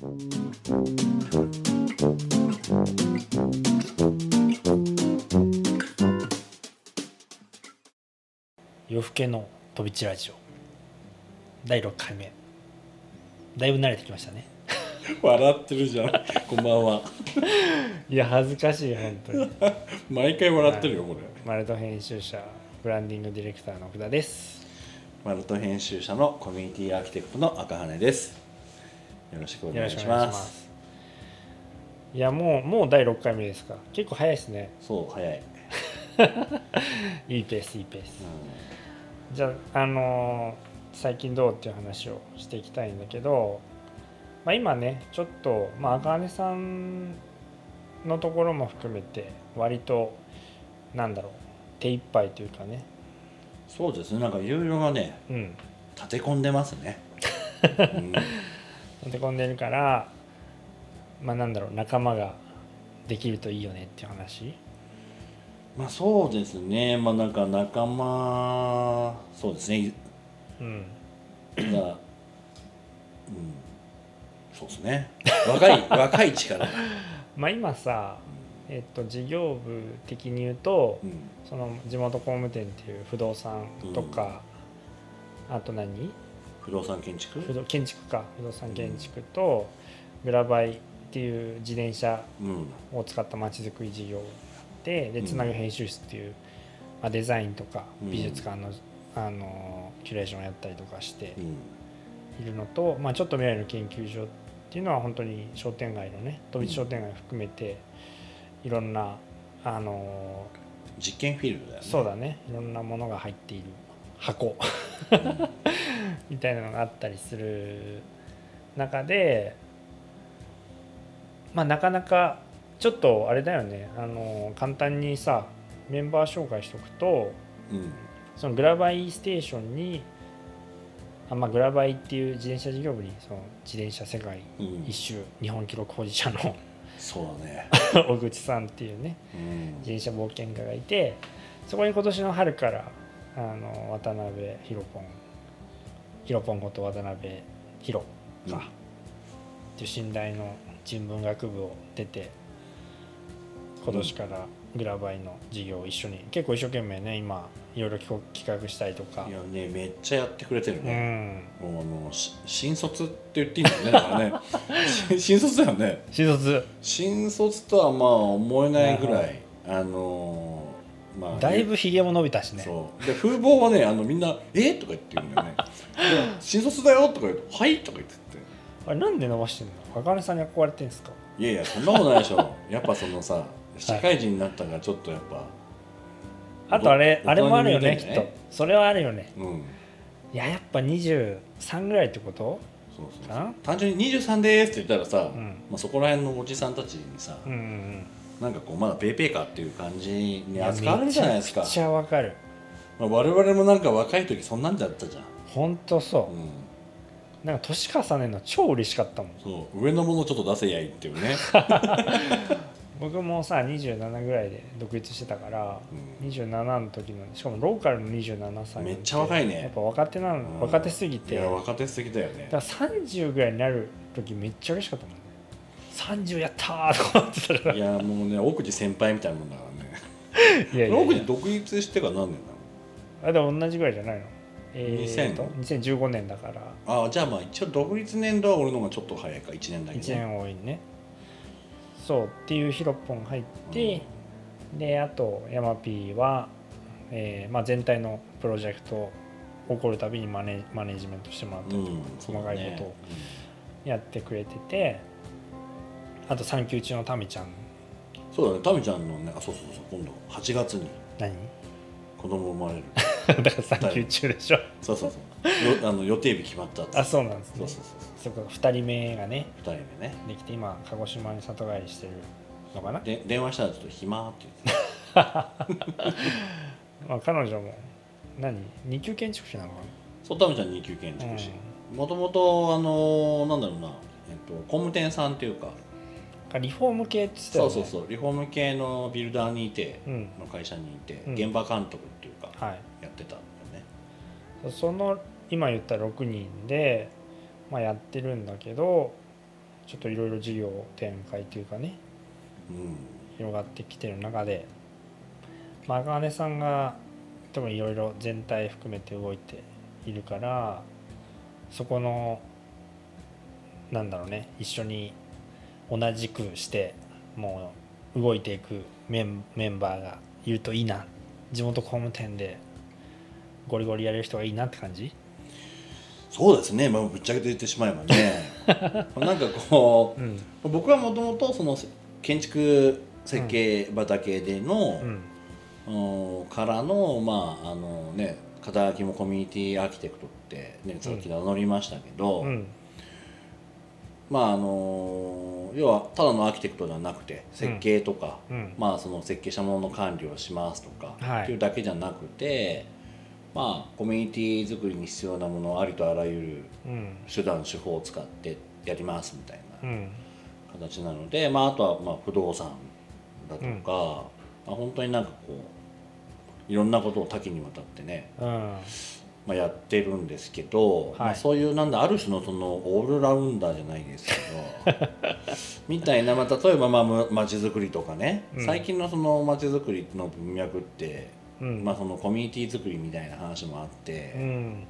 夜更けの飛び地ラジオ。第6回目。だいぶ慣れてきましたね。笑ってるじゃん。こんばんは。いや恥ずかしい本当に。毎回笑ってるよこれ。マルト編集者ブランディングディレクターの奥田です。マルト編集者のコミュニティアーキテクトの赤羽ですよろしくおよ願いしまます。すいやもうもう第6回目ですか結構早いですね。そう早い、いいペースいいペース。じゃああのー最近どうっていう話をしていきたいんだけど、まあ、今ねちょっと、まあ、赤羽さんのところも含めて割となんだろう手一杯というかね。そうですね。なんかいろいろがねうん。立て込んでますね、うん立て込んでるからまあなんだろう仲間ができるといいよねっていう話。まあそうですね。まあなんか仲間そうですね。うん。がうん。そうですね。若い 若い力、まあ今さえっと事業部的に言うとうん、その地元工務店っていう不動産とか、あと何？不動産建築？不動建築か。不動産建築とグラバイっていう自転車うん。を使ったまちづくり事業があってでうん。つなぐ編集室っていう、まあ、デザインとかうん。美術館の,、あのキュレーションをやったりとかしてうん。いるのと、まあ、ちょっと未来の研究所っていうのは本当に商店街のね飛び地商店街を含めていろんなあの実験フィールドだよね。そうだね。いろんなものが入っている箱 みたいなのがあったりする中でまあなかなかちょっとあれだよね。あの簡単にさメンバー紹介しておくとうん。そのグラバイステーションにあ、まあ、グラバイっていう自転車事業部にその自転車世界うん。一周日本記録保持者のそうだね、小口さんっていうねうん。自転車冒険家がいてそこに今年の春からあの渡辺ひろぽんひろぽんこと渡辺ひろうん。か、う信頼の人文学部を出て今年からグラバイの授業を一緒に結構一生懸命ね今いろいろ企画したりとか。いやねめっちゃやってくれてるうね、ん。もうあのし新卒って言っていいんだよねだからね。し 新卒だよね。新卒。新卒とはまあ思えないぐらい。あのーまあだいぶひげも伸びたしね。そう。で風貌はねあのみんな「え？とか言って言うんだよね。で 新卒だよ」とか言うと「はい」とか言ってて。あれなんで伸ばしてんの？赤根さんに憧れてんですか？いやいやそんなことないでしょ。やっぱそのさ社会人になったからちょっとやっぱ、あとあれおあれもあるよねきっと。それはあるよね。うん。いややっぱ23ぐらいってこと？そうそう単純に23ですって言ったらさ、うん。まあ、そこら辺のおじさんたちにさ、うんうんうんなんかこうまだペーペーかっていう感じに扱われるじゃないですか。めちゃくちゃわかる。まあ、我々もなんか若い時そんなんだったじゃん、ほんとそう。うん、なんか年重ねるの超嬉しかったもん。そう。上のものちょっと出せやいっていうね、僕もさ27ぐらいで独立してたからうん。27の時のしかもローカルの27歳めっちゃ若いね。やっぱ若手なの、うん。若手すぎいてや若手すぎだよね。だから30ぐらいになる時めっちゃ嬉しかったもん。ね30やったーとか思ってたから。いやもうね奥地先輩みたいなもんだからね。いやいや奥地独立してから何年あでも同じぐらいじゃないの？えーと2000 2015年だから。なのあじゃあまあ一応独立年度は俺の方がちょっと早いか。1年だけど1年多いね。そうっていうヒロポン入って、であとヤマピーは、えーまあ、全体のプロジェクト起こるたびにマネマネジメントしてもらったりとか、うん細かいことをやってくれててあと産休中のタミちゃん。そうだね。タミちゃんのねあそうそうそう。今度8月に。何？子供生まれる。だから産休中でしょ。そうそうそう。よ あの予定日決まったっあそうなんですね。そうそうそうそこ2人目がね2人目ね。できて今鹿児島に里帰りしてるのかな、で電話したらちょっと暇って言って。まあ、彼女も何？二級建築士なのかそうタミちゃん2級建築士。もともとあのなんだろうな、えっと、工務店さんっていうかなリフォーム系って言ってたよね。そうそうそう。リフォーム系のビルダーにいて、うん。の会社にいて、うん。現場監督っていうか、はい。やってたんだよね。その今言った6人で、まあ、やってるんだけどちょっといろいろ事業展開というかねうん。広がってきてる中で、まあ、茜さんが特にいろいろ全体含めて動いているからそこのなんだろうね一緒に同じくしてもう動いていくメンメンバーがいるといいな。地元工務店でゴリゴリやれる人がいいなって感じ？そうですね、まあ、ぶっちゃけて言ってしまえばね。なんかこうん。う僕はもともとその建築設計畑での、うん。うん。からのまああのね肩書きもコミュニティアーキテクトってねさっき名乗りましたけど、うんまああの要はただのアーキテクトではなくて設計とか、うん。まあその設計したものの管理をしますとか、はい。っていうだけじゃなくてまあコミュニティ作りに必要なものをありとあらゆるうん。手段手法を使ってやりますみたいなうん。形なので、まあ、あとはまあ不動産だとか、まあ、本当になんかこういろんなことを多岐にわたってね、うんまあ、やってるんですけど、まあ、そういうなんだある種のそのオールラウンダーじゃないですけど みたいな、まあ、例えばまあづくりとかね、うん。最近のそのまちづくりの文脈って、うん。まあ、そのコミュニティ作りみたいな話もあって、うん。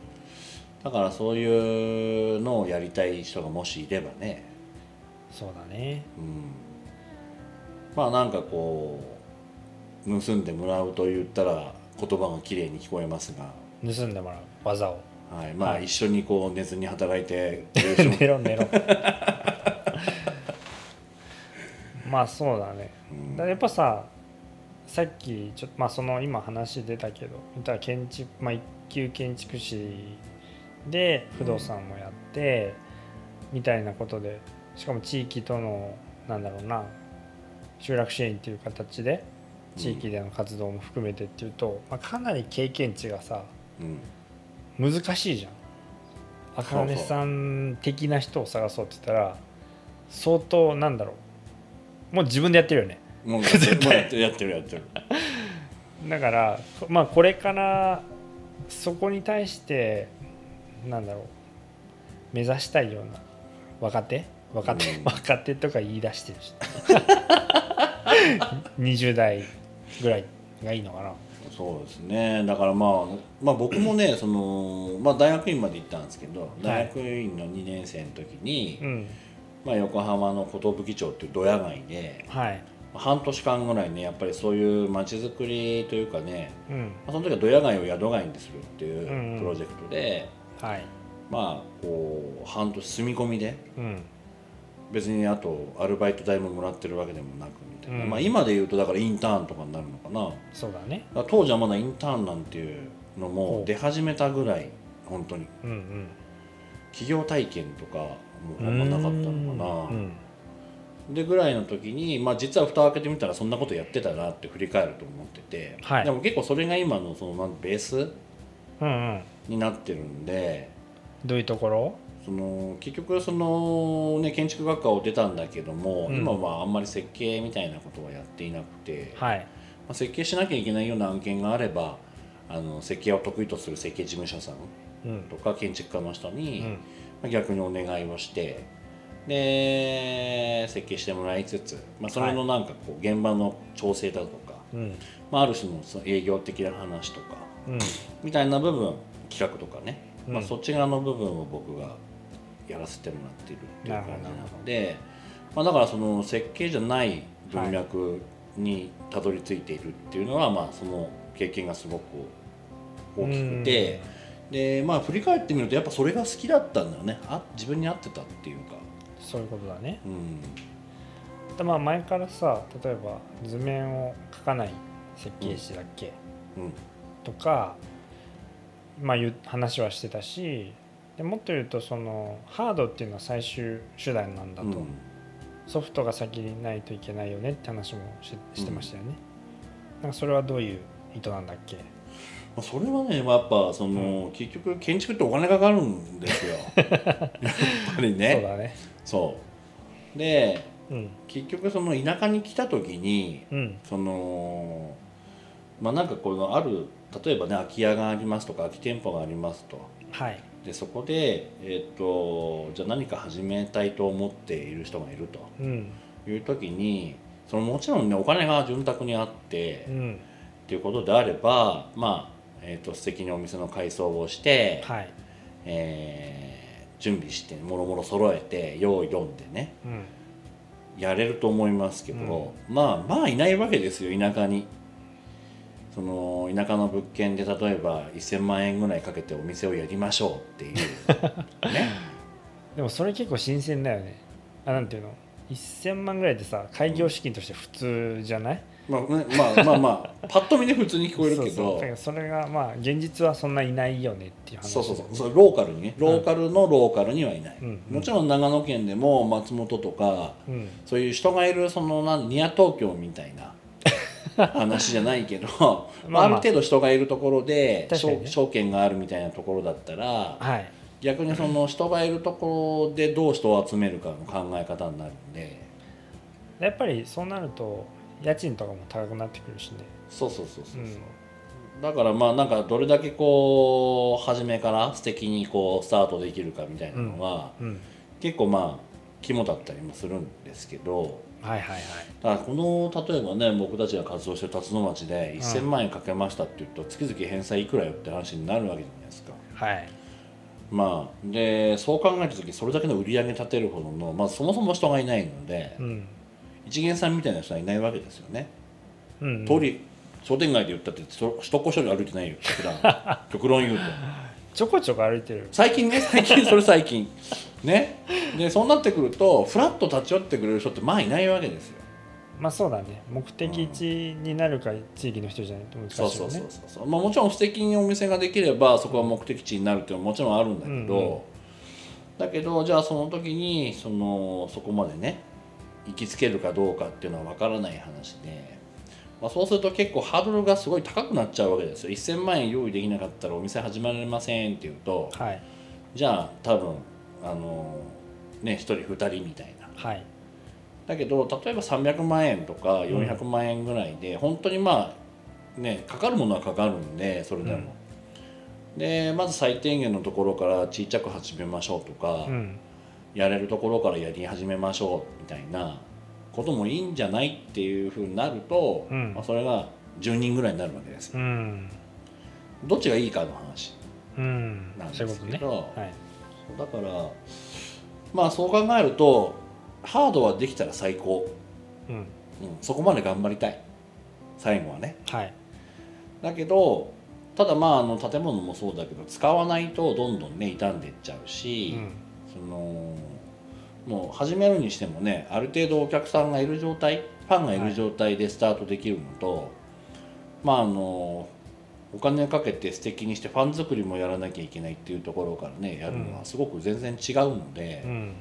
だからそういうのをやりたい人がもしいればね。そうだね。うん。まあなんかこう盗んでもらうと言ったら言葉が綺麗に聞こえますが、盗んでもらう。技を。はい、まあはい。一緒にこう寝ずに働いて寝ろ 寝ろ。まあそうだね。うん。だからやっぱささっきちょっとまあその今話出たけど言ったら建築まあ一級建築士で不動産もやって、みたいなことでしかも地域とのなんだろうな集落支援っていう形で地域での活動も含めてっていうと、まあ、かなり経験値がさうん。難しいじゃん。赤羽さん的な人を探そうって言ったら相当なんだろう。もう自分でやってるよね。もうやってるもうやってる やってる。やってるだからまあこれからそこに対してなんだろう。目指したいような若手？若手、うん。若手とか言い出してるし。20代ぐらいがいいのかなそうですね。だからまあ、まあ、僕もね その、まあ、大学院まで行ったんですけど大学院の2年生の時に、うん。まあ、横浜の寿町っていうドヤ街ではい。半年間ぐらいねやっぱりそういう街づくりというかねうん。まあその時はドヤ街を宿街にするってうんうん。いうプロジェクトで、はい。まあこう半年住み込みでうん。別にあとアルバイト代ももらってるわけでもなくうん。まあ、今で言うとだからインターンとかになるのかな。そうだね。ら当時はまだインターンなんていうのも出始めたぐらい本当に。うんうん。企業体験とかもあんまなかったのかな、うん。でぐらいの時に、まあ、実は蓋を開けてみたらそんなことやってたなって振り返ると思ってて、はい。でも結構それが今のそのベースうんうん。になってるんで。どういうところ？その結局その、ね、建築学科を出たんだけども、うん。今はあんまり設計みたいなことはやっていなくて、まはい。あ、設計しなきゃいけないような案件があればあの設計を得意とする設計事務所さんうん。とか建築家の人に、うん。まあ逆にお願いをしてで設計してもらいつつ、まあ、それのなんかこう現場の調整だとか、うん。まあ、ある種のその営業的な話とかうん。みたいな部分企画とかね、うん。まあ、そっち側の部分を僕がやらせてもらっているっていう感じなので、まあ、だからその設計じゃない文脈にたどり着いているっていうのは、まあその経験がすごく大きくて、でまあ振り返ってみるとやっぱそれが好きだったんだよね。あ自分に合ってたっていうか。そういうことだね。うん。でまあ前からさ例えば図面を描かない設計士だっけ、うん。とかまあ話はしてたしでもっと言うとそのハードっていうのは最終手段なんだと、うん。ソフトが先にないといけないよねって話もししてましたよね、なんかそれはどういう意図なんだっけ？まあ、それはねやっぱその、結局建築ってお金かかるんですよ。やっぱりそうねだね。そう。でうん。結局その田舎に来た時にうん。そのまあなんかこのある例えばね空き家がありますとか空き店舗がありますと。はいでそこで、えー、とじゃあ何か始めたいと思っている人がいるうん。という時にそのもちろんねお金が潤沢にあって、っうん。ていうことであればまあ、えー、と素敵にお店の改装をして、はい。えー準備してもろもろ揃えて用意読んでねうん。やれると思いますけど、まあまあいないわけですよ田舎に。その田舎の物件で例えば1,000万円ぐらいかけてお店をやりましょうっていう。ね。でもそれ結構新鮮だよね。あなんていうの？1000万ぐらいってさ開業資金として普通じゃない、まあねまあまあまあパッと見で普通に聞こえるけど。それがまあ現実はそんないないよねっていう話。そうそうそう。ローカルにね。ローカルのローカルにはいない、うん。もちろん長野県でも松本とかうん。そういう人がいるそのなんニア東京みたいな話じゃないけど まああ。る程度人がいるところでね。証証券があるみたいなところだったらはい。逆にその人がいるところでどう人を集めるかの考え方になるんで。やっぱりそうなると家賃とかも高くなってくるしね。そうそうそうそうそう、うん。だからまあなんかどれだけこう初めから素敵にこうスタートできるかみたいなのが、うん。結構まあ肝だったりもするんですけどはいはいはい。だからこの例えばね僕たちが活動してる辰野町でん。1000万円かけましたって言うと月々返済いくらよって話になるわけじゃないですか。はい。まあでそう考えた時それだけの売り上げ立てるほどの、まあ、そもそも人がいないので、うん。一元さんみたいな人はいないわけですよね。うん通り商店街で言ったってそ首都高所で歩いてないよ。普段極論言うと。ちょこちょこ歩いてる。最近ね最近それ最近ね。でそうなってくるとフラッと立ち寄ってくれる人ってまあいないわけですよ。まあそうだね。目的地になるか地域の人じゃないと難しいそうそうよねそうそうそう、まあ、もちろん素敵にお店ができればそこは目的地になるっていうのはもちろんあるんだけど、うんうん。だけどじゃあその時にそのそこまでね行きつけるかどうかっていうのは分からない話で、まあ、そうすると結構ハードルがすごい高くなっちゃうわけですよ。1000万円用意できなかったらお店始まれませんっていうとはい。じゃあ多分あのね1人2人みたいな。はい。だけど例えば300万円とか400万円ぐらいで、本当にまあねかかるものはかかるんでそれでも、でまず最低限のところからちっちゃく始めましょうとか、うん。やれるところからやり始めましょうみたいなこともいいんじゃないっていうふうになると、うん。まあ、それが10人ぐらいになるわけですようんどっちがいいかの話うんなんですけど、はいだからまあそう考えるとハードはできたら最高、うん。うん、そこまで頑張りたい。最後はね。はい。だけどただまああの建物もそうだけど使わないとどんどんね傷んでいっちゃうし、うん。そのもう始めるにしてもねある程度お客さんがいる状態ファンがいる状態でスタートできるのと、まああのお金かけて素敵にしてファン作りもやらなきゃいけないっていうところからねやるのはすごく全然違うので、うん。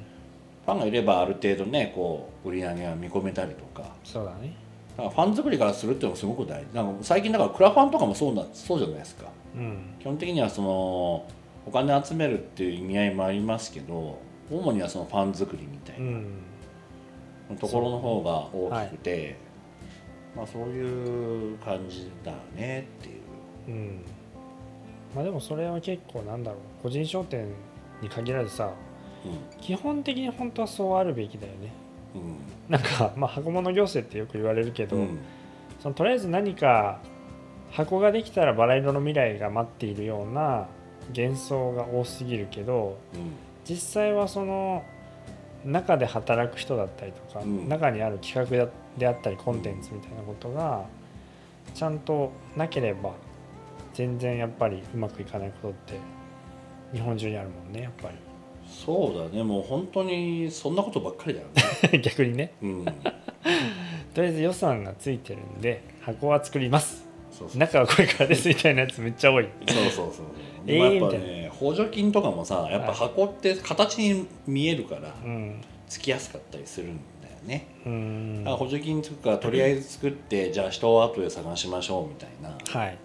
ファンがいればある程度ねこう売り上げが見込めたりとか。そうだね。だからファン作りからするっていうのもすごく大事。なんか最近だからクラファンとかもそうなそうじゃないですか。うん。基本的にはそのお金集めるっていう意味合いもありますけど主にはそのファン作りみたいうなん。ところの方が大きくてまあそういう感じだねっていううん。まあでもそれは結構なんだろう。個人商店に限らずさ基本的に本当はそうあるべきだよね。うん。なんか、まあ、箱物行政ってよく言われるけど、うん。うんそのとりあえず何か箱ができたらバラ色の未来が待っているような幻想が多すぎるけど実際はその中で働く人だったりとか、うん。中にある企画であったりコンテンツみたいなことがちゃんとなければ全然やっぱりうまくいかないことって日本中にあるもんねやっぱそうだね。もう本当にそんなことばっかりだよね。り 逆にね。うん。とりあえず予算がついてるんで箱は作ります。そうそう中はこれからですみたいなやつめっちゃ多い。そうそうそうえーまあやっぱね補助金とかもさやっぱ箱って形に見えるからうん。つきやすかったりするんだよね。うん。補助金つくからとりあえず作ってじゃあ人を後で探しましょうみたいな。はい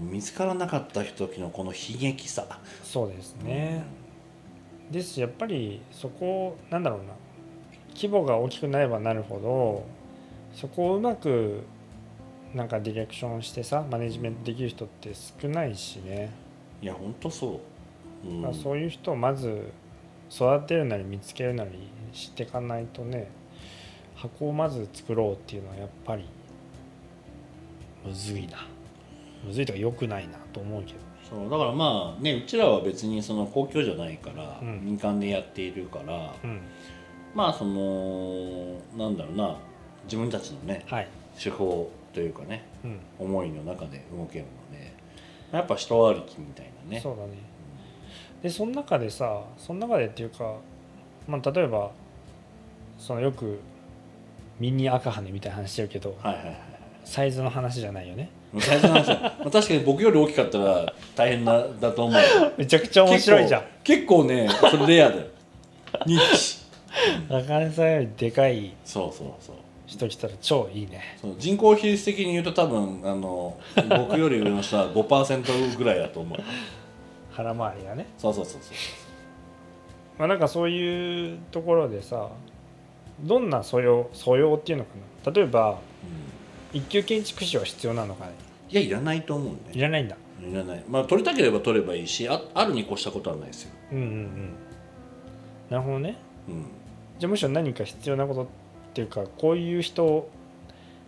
見つからなかった時のこの悲劇さ。そうですね、ですしやっぱりそこなんだろうな。規模が大きくなればなるほどそこをうまくなんかディレクションしてさマネジメントできる人って少ないしね。いやほんとそう。うん。まあ、そういう人をまず育てるなり見つけるなりしていかないとね箱をまず作ろうっていうのはやっぱりむずいなむずいとか良くないなと思うけどそうだからまあねうちらは別にその公共じゃないから、うん。民間でやっているからうん。まあそのなんだろうな自分たちのねはい、手法というかねうん。思いの中で動けるのでやっぱ人歩きみたいなね。そうだね。でその中でさその中でっていうか、まあ、例えばそのよくミニ赤羽みたいな話してるけどはいはいはい。サイズの話じゃないよね大事な話だ。まあ確かに僕より大きかったら大変だだと思う。めちゃくちゃ面白いじゃん。結構結構ねそれレアだよ。ニッチ。赤羽さんよりでかいそうそうそう。人来たら超いいね。そう。人口比率的に言うと多分あの僕より上の人は5%ぐらいだと思う。腹回りがね。そうそうそうそうまあなんかそういうところでさどんな素養素養っていうのかな。例えばうん一級建築士は必要なのかね？いやいらないと思うねいらないんだ。いらない。まあ取りたければ取ればいいしああるに越したことはないですよ、うんうんうん。なるほどね。うん、じゃあむしろ何か必要なことっていうかこういう人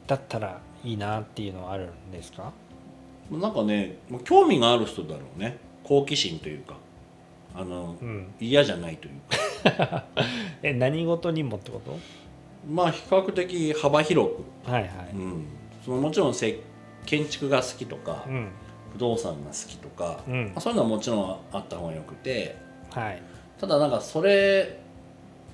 だったらいいなっていうのはあるんですか？なんかねまあ興味がある人だろうね。好奇心というか。あのうん。嫌じゃないというか。え何事にもってこと？まあ比較的幅広く、はいはい。うん、そのもちろんせ建築が好きとか、うん。不動産が好きとか、うん。まあ、そういうのはもちろんあった方がよくて。はい。ただなんかそれ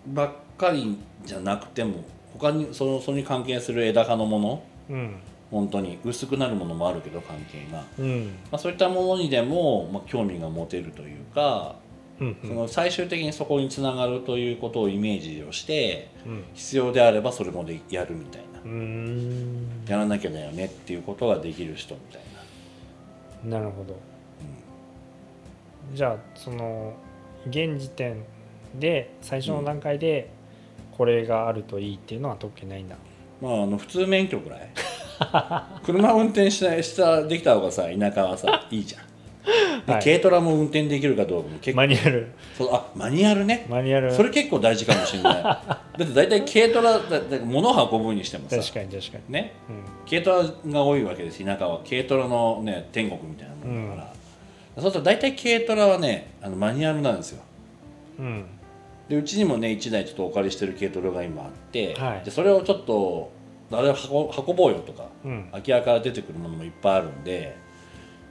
ばっかりじゃなくても他にそのそれに関係する枝葉のものうん。本当に薄くなるものもあるけど関係が、うん。まあ、そういったものにでも、まあ、興味が持てるというか、うんその最終的にそこにつながるということをイメージをしてうん。必要であればそれもでやるみたいな。やらなきゃだよねっていうことができる人みたいな。なるほど、じゃあその現時点で最初の段階でこれがあるといいっていうのは特にないんだ、まあ、あの普通免許ぐらい。車運転しないしたできた方がさ田舎はさいいじゃん。で、はい。軽トラも運転できるかどうかも結構。マニュアル。そうあマニュアルね。マニュアル。それ結構大事かもしれない。だって大体軽トラだだ物を運ぶにしてもさ。確かに確かに。ね。うん。軽トラが多いわけです田舎は。軽トラのね天国みたいなものだから、そうすると大体軽トラはねあのマニュアルなんですよ。うん。でうちにもね1台ちょっとお借りしてる軽トラが今あって、はい。でそれをちょっとあれ運ぼうよとかうん。空き家から出てくるものもいっぱいあるんで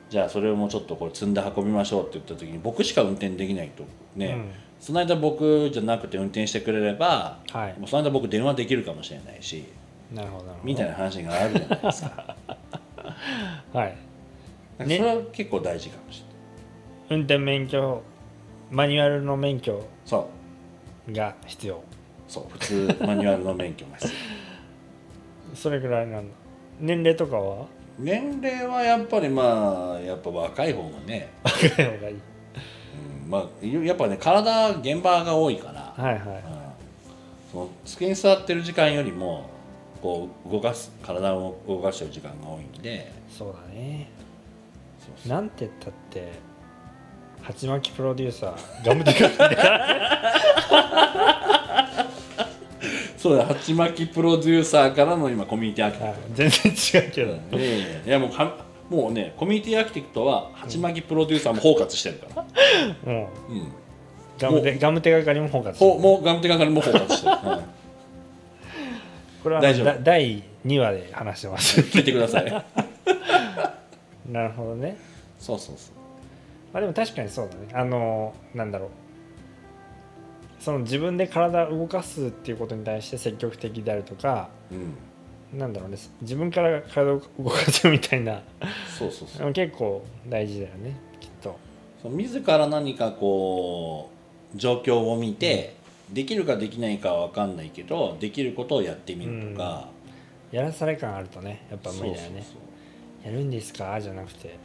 じゃあそれをもうちょっとこれ積んで運びましょうって言った時に僕しか運転できないと。ね、その間僕じゃなくて運転してくれればうんはい。もうその間僕電話できるかもしれないしなるほどみたいな話があるじゃないですか。はい。それは結構大事かもしれない、運転免許マニュアルの免許そう。が必要。そう普通マニュアルの免許が必要。それぐらいなんだ。年齢とかは？年齢はやっぱりまあやっぱ若い方がね、若い方がいい。うん、まあやっぱね体現場が多いから、はいはい。うん。その机に座ってる時間よりもこう動かす体を動かしてる時間が多いんで。そうだね。なんて言ったって鉢巻きプロデューサーガムテカ そうだ鉢巻きプロデューサーからの今コミュニティアーキテはい。ク全然違うけど、ト、いやいやもうかもうねコミュニティアーキテクトは鉢巻きプロデューサーも包括してるから、もううん、ガムテガムテ係も包括ほもうガムテ係も包括してる、うんこれは大丈夫。だ第2話で話してます。聞いてください。なるほどね。そうそうそう。まあでも確かにそうだね。あのなんだろうその自分で体を動かすっていうことに対して積極的であるとかうん。なんだろうね自分から体を動かすみたいな。そうそうそう。結構大事だよねきっと。そう自ら何かこう状況を見て、できるかできないかは分かんないけどできることをやってみるとか、やらされ感あるとねやっぱ無理だよね。やるんですか？じゃなくて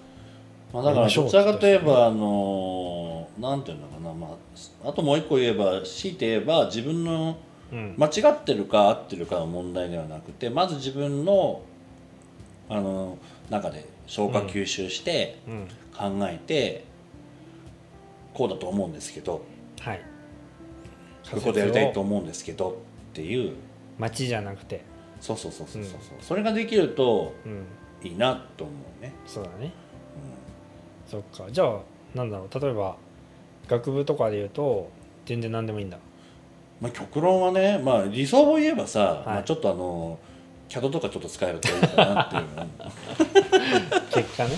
まあ、だからどちらかといえばあのなんていうのかな、まあ、あともう一個言えば強いて言えば自分のうん。間違ってるか合ってるかの問題ではなくてまず自分のあの中で消化吸収してうん。考えて、こうだと思うんですけどはい。こういうことやりたいと思うんですけどっていう。街じゃなくて。そうそうそうそうそう、それができるとうん。いいなと思うね、そうだねそっか。じゃあなんだろう。例えば学部とかで言うと全然何でもいいんだ。まあ、極論はね、まあ、理想を言えばさ、い。まあ、ちょっとあの CAD とかちょっと使えるといいかなっていう 結果ね。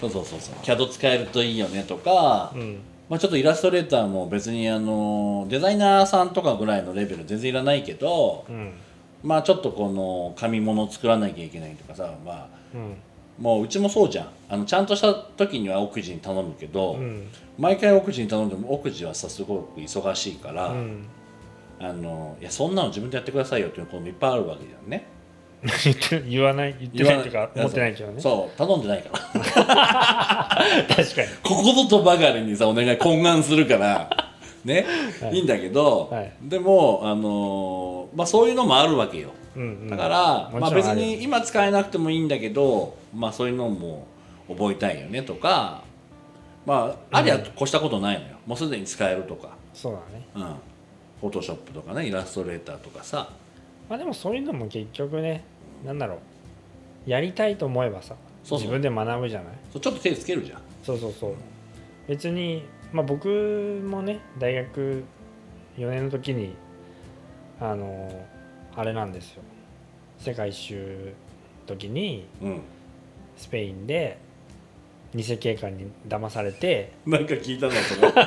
そうそうそうそう。CAD 使えるといいよねとか、うん。まあ、ちょっとイラストレーターも別にあのデザイナーさんとかぐらいのレベル全然いらないけど、うん。まあちょっとこの紙物を作らなきゃいけないとかさ、まあ、うんもううちもそうじゃん。あのちゃんとした時には奥地に頼むけど、うん。毎回奥地に頼んでも奥地はさすごく忙しいから、うん。あのいやそんなの自分でやってくださいよっていうこともいっぱいあるわけじゃんね。言わない言ってないっていうか思ってないけどね。そう頼んでないから。確かに。ここぞとばかりにさお願い懇願するからね、はい。い、いんだけど、はい。でもあのーまあそういうのもあるわけよ。うんうん。だから、まあ、別に今使えなくてもいいんだけど、まあ、そういうのも覚えたいよねとかまあありゃ越したことないのよ、もうすでに使えるとか。そうだね。うん。フォトショップとかねイラストレーターとかさ。まあでもそういうのも結局ねなんだろう。やりたいと思えばさ自分で学ぶじゃない？そうちょっと手つけるじゃん。そうそうそう。別にまあ僕もね大学4年の時にあのあれなんですよ。世界一周の時にうん。スペインで偽警官に騙されてなんか聞いたのそれ。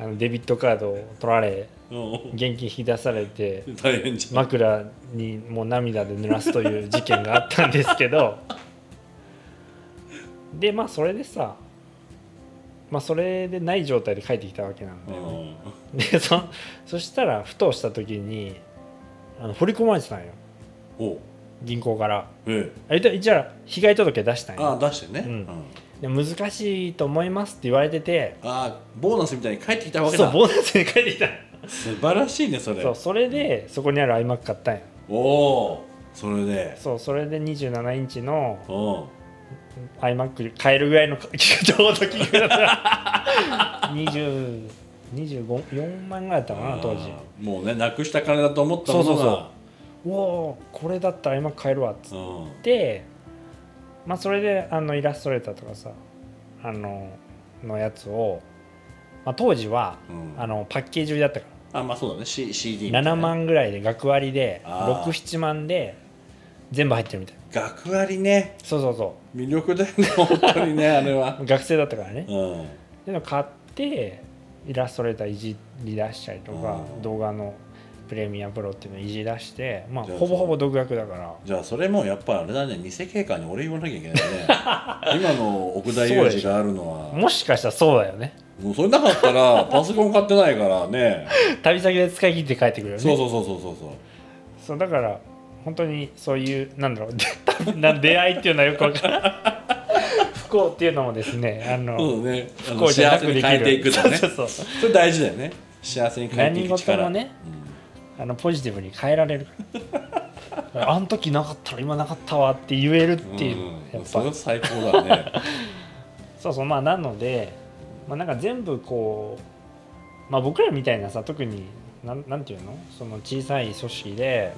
あのデビットカードを取られうん。現金引き出されて大変じゃん、枕にもう涙で濡らすという事件があったんですけど。でまあそれでさまあそれでない状態で帰ってきたわけなんだよね、でそそしたらふとした時にあの振り込まれてたんよ。銀行から。えあ一応被害届出したんえ、あ出してね、うん。で難しいと思いますって言われてて。ああボーナスみたいに帰ってきたわけだ。そうボーナスに帰ってきた素晴らしいねそれ。そうそれでそこにある iMac 買ったんよ。おおそれで。そうそれで27インチのお iMac 買えるぐらいのちょうど金額だった20 25万ぐらい。だったかな当時もうねなくした金だと思ったものが。そうそうそう。おおこれだったら iMac 買えるわっつっうん。てまあそれであのイラストレーターとかさあののやつを、まあ、当時はうん。あのパッケージ売りだったかあまあそうだね、C、CD みらたいな。7万ぐらいで学割であー67万で全部入ってるみたい。学割ね。そうそうそ魅力だよね 本当にねあれは。う学生だったからね。うん。でも買ってイラストレーターいじり出したりとかうん。動画のプレミアプロっていうのをいじり出してまあじゃあほぼほぼ独学だから。じゃあそれもやっぱあれだね。偽警官に俺言わなきゃいけないね。今の奥田裕二があるのは。もしかしたらそうだよね。もうそれなかったらパソコン買ってないからね。旅先で使い切って帰ってくるよね。そうそうそうそうそうそう。そうだから本当にそういうなんだろう。出会いっていうのはよくわからん。不幸っていうのもですねあの、ね。あ不の幸じゃなくで変えているくのね。そうそうそう。それ大事だよね。幸せに変えていく力。何事もねあのポジティブに変えられる。あの時なかったら今なかったわって言えるっていう、うん。やっぱ。それは最高だね。そうそう。まあなので、まあ、なんか全部こう、まあ、僕らみたいなさ特になんなんていうの？その小さい組織で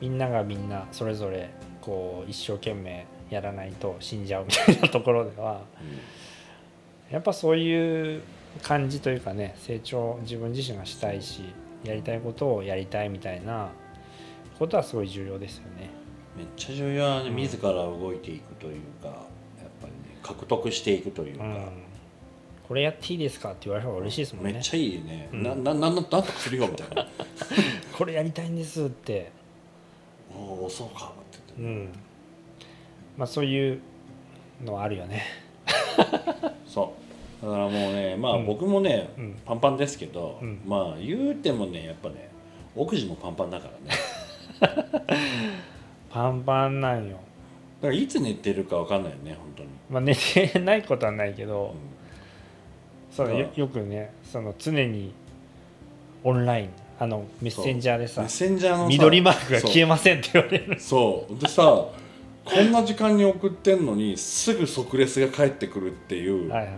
みんながみんなそれぞれこう一生懸命やらないと死んじゃうみたいなところではやっぱそういう感じというかね成長自分自身がしたいしやりたいことをやりたいみたいなことはすごい重要ですよね。めっちゃ重要なね自ら動いていくというかやっぱりね獲得していくというか、うん、これやっていいですかって言われた方が嬉しいですもんね。めっちゃいいね、うん。なななんなんとかするよみたいな。これやりたいんですって、おおそうかってうん。まあ、そういうのはあるよね。そう。だからもうねまあうん。僕もね、うん。パンパンですけど、うん。まあ言うてもねやっぱね奥地もパンパンだからね。パンパンなんよ。だからいつ寝てるかわかんないよね本当に、まあ、寝てないことはないけど、そううんよよくねその常にオンラインあのメッセンジャーでさメッセンジャーのさ緑マークが消えませんって言われる。そう。でさこんな時間に送ってんのにすぐ即レスが返ってくるっていう、はいは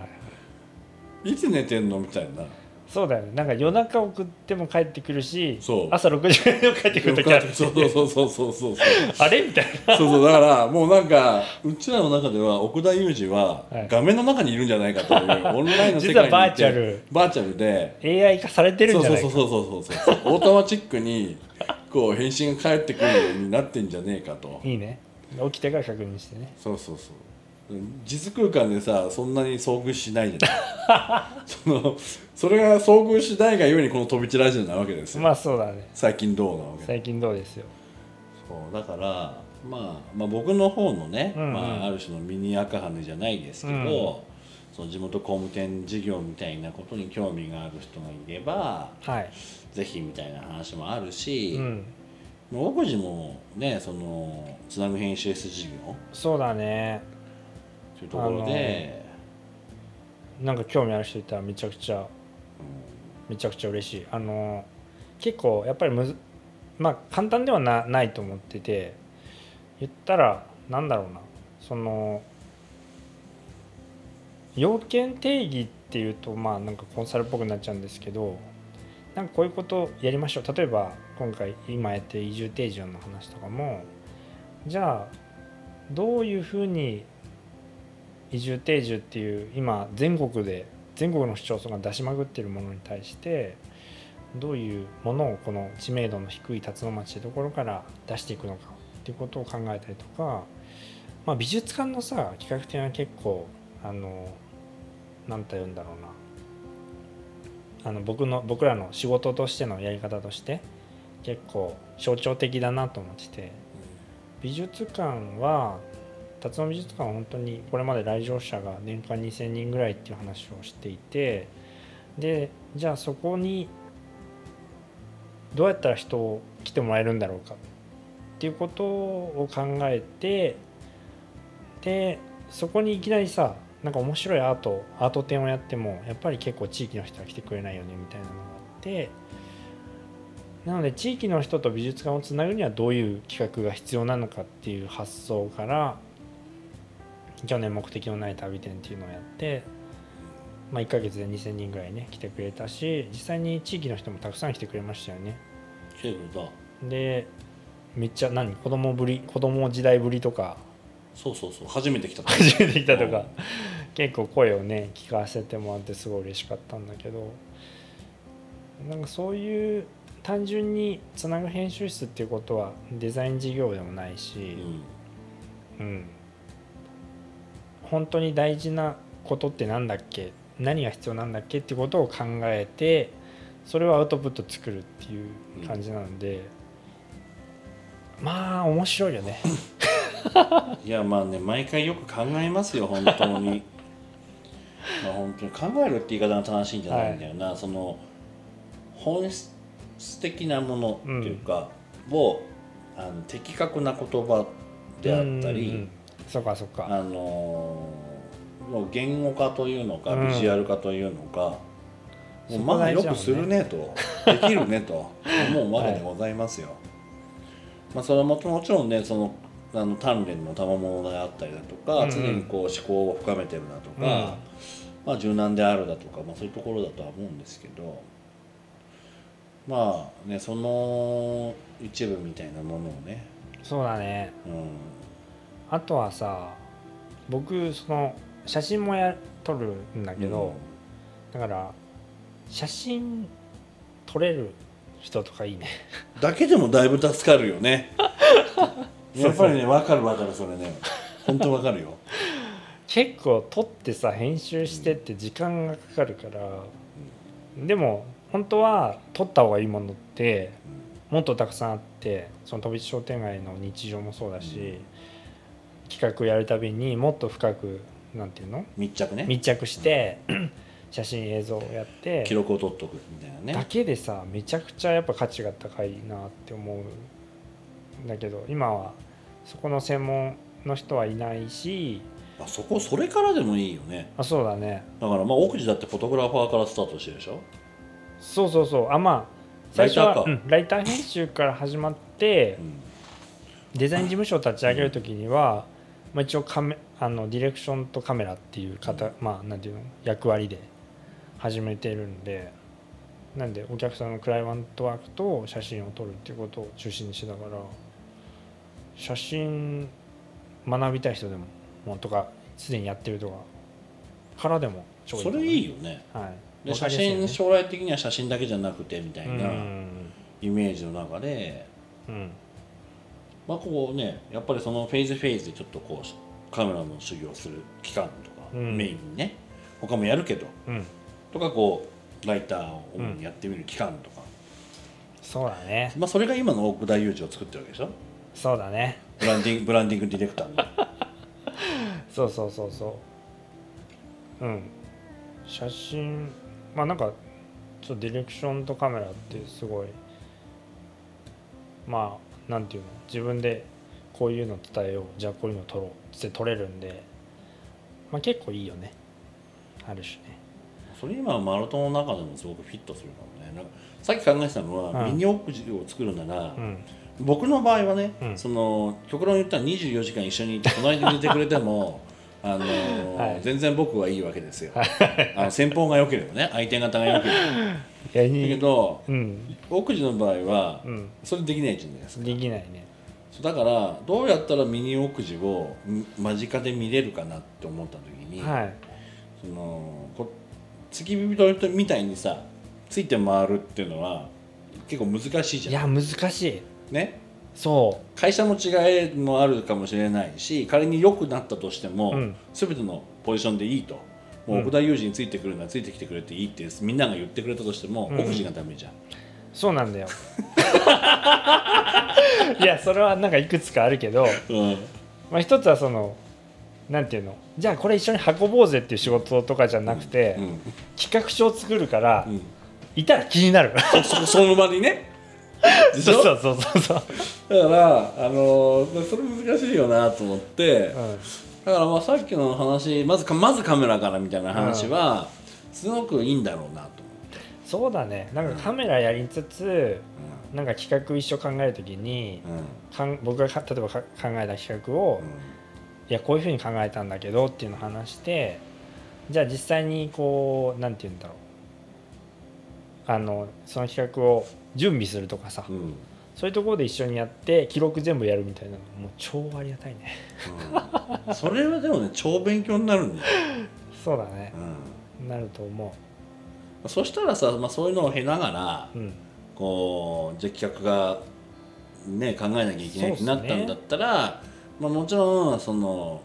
い。いつ寝てんのみたいなそうだよね。なんか夜中送っても帰ってくるしそう。朝6時ぐらいにも帰ってくる時ある。し そうそうそうそうそうそう。あれ？みたいな。そうそうだからもうなんかうちらの中では奥田裕二ははい。画面の中にいるんじゃないかという、オンラインの世界にいて実はバーチャル。バーチャルで。AI 化されてるんじゃないか。そうそうそうそうそう。そうオートマチックにこう返信が返ってくるようになってんじゃねえかと。いいね。起きてから確認してね。そうそうそう。うん実空間でさそんなに遭遇しないじゃない そのそれが遭遇しないがゆえにこの飛び散ラジオなわけですよ、まあそうだね。最近どうなわけ。で最近どうですよ。そうだから、まあ、まあ僕の方のね、うんうん。まあ、ある種のミニ赤羽じゃないですけど、うん。その地元工務店事業みたいなことに興味がある人がいればはい。ぜひみたいな話もあるし、うん。僕自もねそのつなぐ編集 S 事業。そうだねというところで、なんか興味ある人いたらめちゃくちゃめちゃくちゃ嬉しい。あの結構やっぱりむずまあ簡単ではなないと思ってて言ったらなんだろうな。その要件定義っていうとまあなんかコンサルっぽくなっちゃうんですけどなんかこういうことやりましょう。例えば今回今やってる移住定住の話とかもじゃあどういうふうに移住定住っていう今全国で全国の市町村が出しまくってるものに対してどういうものをこの知名度の低い辰野町ってところから出していくのかっていうことを考えたりとか、まあ、美術館のさ企画展は結構あの何て言うんだろうな。あの僕の僕らの仕事としてのやり方として結構象徴的だなと思ってて美術館は辰野美術館は本当にこれまで来場者が年間2,000人ぐらいっていう話をしていてでじゃあそこにどうやったら人を来てもらえるんだろうかっていうことを考えてでそこにいきなりさなんか面白いアートアート展をやってもやっぱり結構地域の人は来てくれないよねみたいなのがあってなので地域の人と美術館をつなぐにはどういう企画が必要なのかっていう発想から去年目的のない旅展っていうのをやって、まあ、1ヶ月で2,000人ぐらいね来てくれたし実際に地域の人もたくさん来てくれましたよね。来てくれた。でめっちゃ何？子供ぶり子供時代ぶりとか？そうそうそう。初めて来た初めて来たとか。結構声をね聞かせてもらってすごい嬉しかったんだけどなんかそういう単純につなぐ編集室っていうことはデザイン事業でもないし、うん。うん、本当に大事なことって何だっけ？何が必要なんだっけっていうことを考えてそれをアウトプット作るっていう感じなので、まあ面白いよね。いやまあね毎回よく考えますよ本当に。まあ本当に考えるって言い方が正しいんじゃないんだよな、その本質的なものっていうか、をあの的確な言葉であったり、うんうんそっかそっか。あのーもう言語化というのかうん。ビジュアル化というのか、そもうまだよくするねと。できるねと 思うわけでございますよ。まあそれはももちろんねそのあの鍛錬の賜物であったりだとか、うんうん。常にこう思考を深めてるだとか、まあ柔軟であるだとか、まあ、そういうところだとは思うんですけどまあねその一部みたいなものをね、そうだね。うん、あとはさ僕その写真もや撮るんだけど、だから写真撮れる人とかいいね。だけでもだいぶ助かるよね。やっぱりね分かる分かるそれね。本当分かるよ。結構撮ってさ編集してって時間がかかるから、でも本当は撮った方がいいものってもっとたくさんあってその飛び地商店街の日常もそうだし、企画やるたびにもっと深くなんていうの？密着ね。密着して、写真映像をやって。記録を取っとくみたいなね。だけでさめちゃくちゃやっぱ価値が高いなって思うんだけど今はそこの専門の人はいないし。あそこそれからでもいいよね。あそうだね。だからまあ奥地だってフォトグラファーからスタートしてるでしょ？そうそうそう。あまあ最初はライターか。うんライター編集から始まってうん。デザイン事務所を立ち上げる時には、まあ、一応カメあのディレクションとカメラっていう方、まあなんていうの役割で始めてるんでなんでお客さんのクライアントワークと写真を撮るっていうことを中心にしながら写真学びたい人でももうとかすでにやってるとかからでもちょうそれいいよね。はい。で写真将来的には写真だけじゃなくてみたいなうん。イメージの中で、うんまあこうねやっぱりそのフェーズフェーズでちょっとこうカメラの修行する期間とか、うん。メインにね他もやるけどうん。とかこうライターを主にやってみる期間とか、そうだね。まあそれが今の大久田裕二を作ってるわけでしょ？そうだね。ブランディングブランディングディレクターの。そうそうそうそう。うん。写真まあなんかちょっとディレクションとカメラってすごいまあなんていうの？自分でこういうの伝えよう。じゃあこういうの撮ろうって撮れるんでまあ結構いいよね。ある種ね。それ今マラトンの中でもすごくフィットするかもね。なんかさっき考えてたのは、うん。ミニオプジを作るなら、うん。僕の場合はね、うん。その極論言ったら24時間一緒にいて隣で寝てくれても あのーはい。全然僕はいいわけですよ。あの先方が良ければね相手方が良ければ。だけいどうん。奥地の場合はうん。それできないじゃないですか。できないね。そうだからどうやったらミニ奥地をん間近で見れるかなって思った時に、はい。そのこ付き人みたいにさついて回るっていうのは結構難しいじゃん。いや難しい。ね？そ会社の違いもあるかもしれないし仮に良くなったとしても、うん。全てのポジションでいいと。もううん。奥田裕二についてくるならついてきてくれていいってみんなが言ってくれたとしても、うん。奥地がダメじゃん、うそうなんだよ。いやそれはなんかいくつかあるけどうん。まあ、一つはそのなんていうのじゃあこれ一緒に運ぼうぜっていう仕事とかじゃなくて、うん。企画書を作るから、うん。いたら気になる。そ その場にねでしょ？そうそうそうそう、だからあのーそれ難しいよなと思って。うんだからまあさっきの話まずかまずカメラからみたいな話は、すごくいいんだろうなと思って、そうだね。なんかカメラやりつつなんか企画一緒考えるときにうん。うんかん僕がか例えばか考えた企画を、いやこういうふうに考えたんだけどっていうのを話してじゃあ実際にこうなんて言うんだろうあのその企画を準備するとかさ、うん。うんそういうところで一緒にやって記録全部やるみたいなのもう超ありがたいね。うん。それはでもね超勉強になるんだよ、そうだね。うん。なると思そしたらさ、まあ、そういうのを経ながらううん。こうじゃあ企画が、ね、考えなきゃいけないってなったんだったら、まあ、もちろんその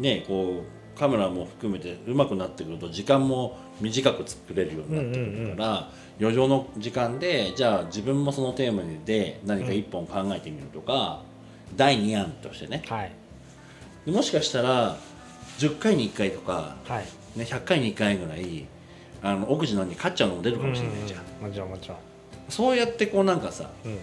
ねこうカメラも含めてうまくなってくると時間も短く作れるようになってくるから、余剰の時間でじゃあ自分もそのテーマで何か一本考えてみるとか、第2案としてね。はい。でもしかしたら10回に1回とか、はい。ね、100回に1回ぐらいあの奥地の方に勝っちゃうのも出るかもしれないじゃん、うん。もちろんもちろん、そうやってこうなんかさうん、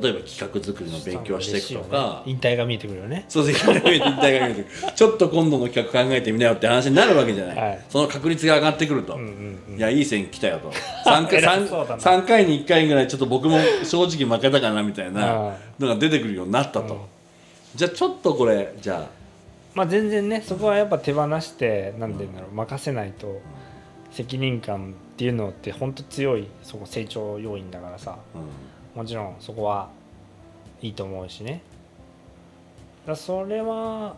例えば企画作りの勉強をしていくとか、ね。引退が見えてくるよね。そうですね。引退が見えてくる。ちょっと今度の企画考えてみなよって話になるわけじゃない、はい。その確率が上がってくると、うんうんうん。いやいい線来たよと。3, 回 偉三そうだな。三回に1回ぐらいちょっと僕も正直負けたかなみたいなあのが出てくるようになったと、うん。じゃあちょっとこれじゃあ。まあ全然ねそこはやっぱ手放してなんて言うんだろう。任せないと責任感っていうのって本当強いそこ成長要因だからさ。うんもちろんそこはいいと思うしね。だそれは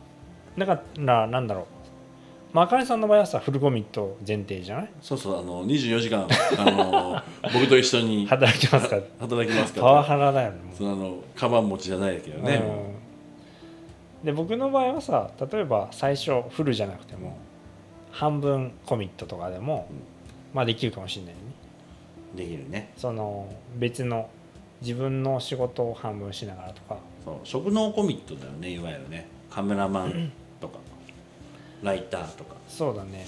だからなんだろう。まあ、あかねさんの場合はさフルコミット前提じゃない？そうそうあの24時間あの僕と一緒に 働きますから。働きますかパワらハラだよねそのあのカバン持ちじゃないけどね、うん。で僕の場合はさ例えば最初フルじゃなくても半分コミットとかでも、まあできるかもしれないよね。できるね。その別の自分の仕事を半分しながらとか。そう職能コミットだよねいわゆるね。カメラマンとか。ライターとか。そうだね。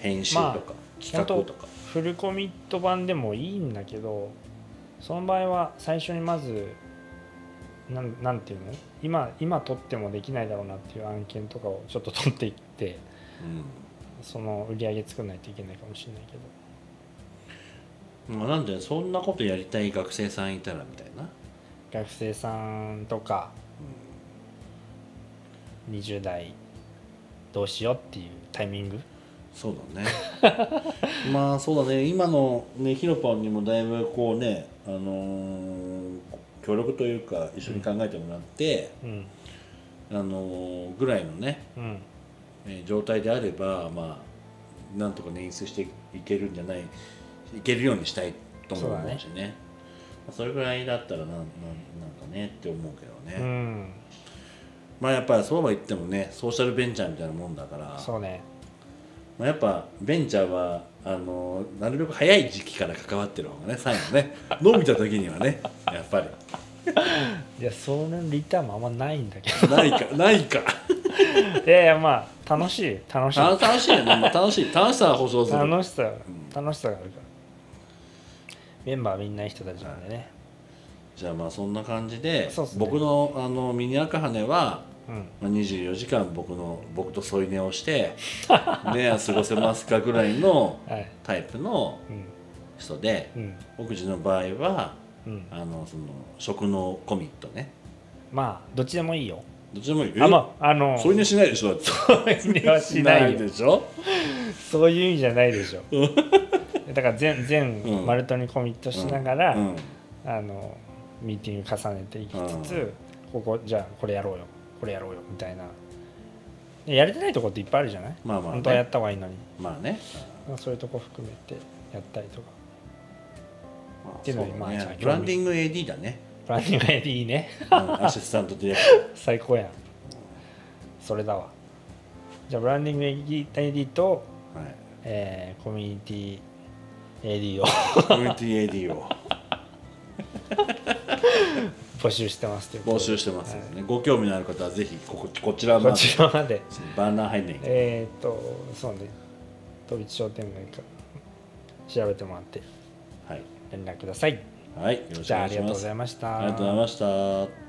編集とか、まあ企画とか。フルコミット版でもいいんだけどその場合は最初にまずなんなんていうの？今今取ってもできないだろうなっていう案件とかをちょっと取っていってうその売り上げ作らないといけないかもしれないけど。んまあ、なんでそんなことやりたい学生さんいたらみたいな、学生さんとか。20代どうしようっていうタイミング？そうだね。まあそうだね。今のねヒロポンにもだいぶこうねあのー協力というか一緒に考えてもらって、うん。あのーぐらいのね、うん。えー状態であればまあなんとか捻出していけるんじゃないいけるようにしたいとも思うしねまあそれぐらいだったらなんなんなんかねって思うけどね、うん。まあやっぱりそうは言ってもねソーシャルベンチャーみたいなもんだから。そうね。まあ、やっぱベンチャーはあのなるべく早い時期から関わってる方がね最後ね 伸びた時にはねやっぱり。いやそのリターンもあんまないんだけど。ないかないか。いやいやまあ楽しい楽しい。楽楽しいよね、まあ、楽しい楽しさは保証する。楽しさん。楽しさがあるからメンバーみんないい人たちなんでね。じゃあまあそんな感じでね。僕のあのミニ赤羽は、うん。まあ、24時間僕の僕と添い寝をして ね過ごせますかぐらいのはい。タイプのうん。人でうん。僕自の場合はうん。あのその食のコミットね。まあどっちでもいいよ。どっちでもいいあまああの添い寝しないでしょだって。そういう意味はしないよ。でしょ？そういう意味じゃないでしょだから全全うん。マルトにコミットしながら、うん。あのミーティング重ねていきつつ、うん。ここじゃあこれやろうよ。これやろうよ。みたいな。でやれてないとこっていっぱいあるじゃない、まあまあ、ね、本当はやった方がいいのに、まあね、まあ、そういうとこ含めてやったりとか。まあっていうのにまああブランディング AD だね、プランニング AD ね。うん。アシスタントディレク最高やん。それだわ。じゃあブランディング AD と、ター、はい、えーコミュニティ AD をコミュニティ AD を募集してますということで。募集してますのはで、ねご興味のある方はぜひこここちらいこまで。ちらまで。バーナー入んないけどえーっとそうね。飛び地商店街か調べてもらってはい、連絡ください。はい、よろしくじゃあありがとうございました。ありがとうございました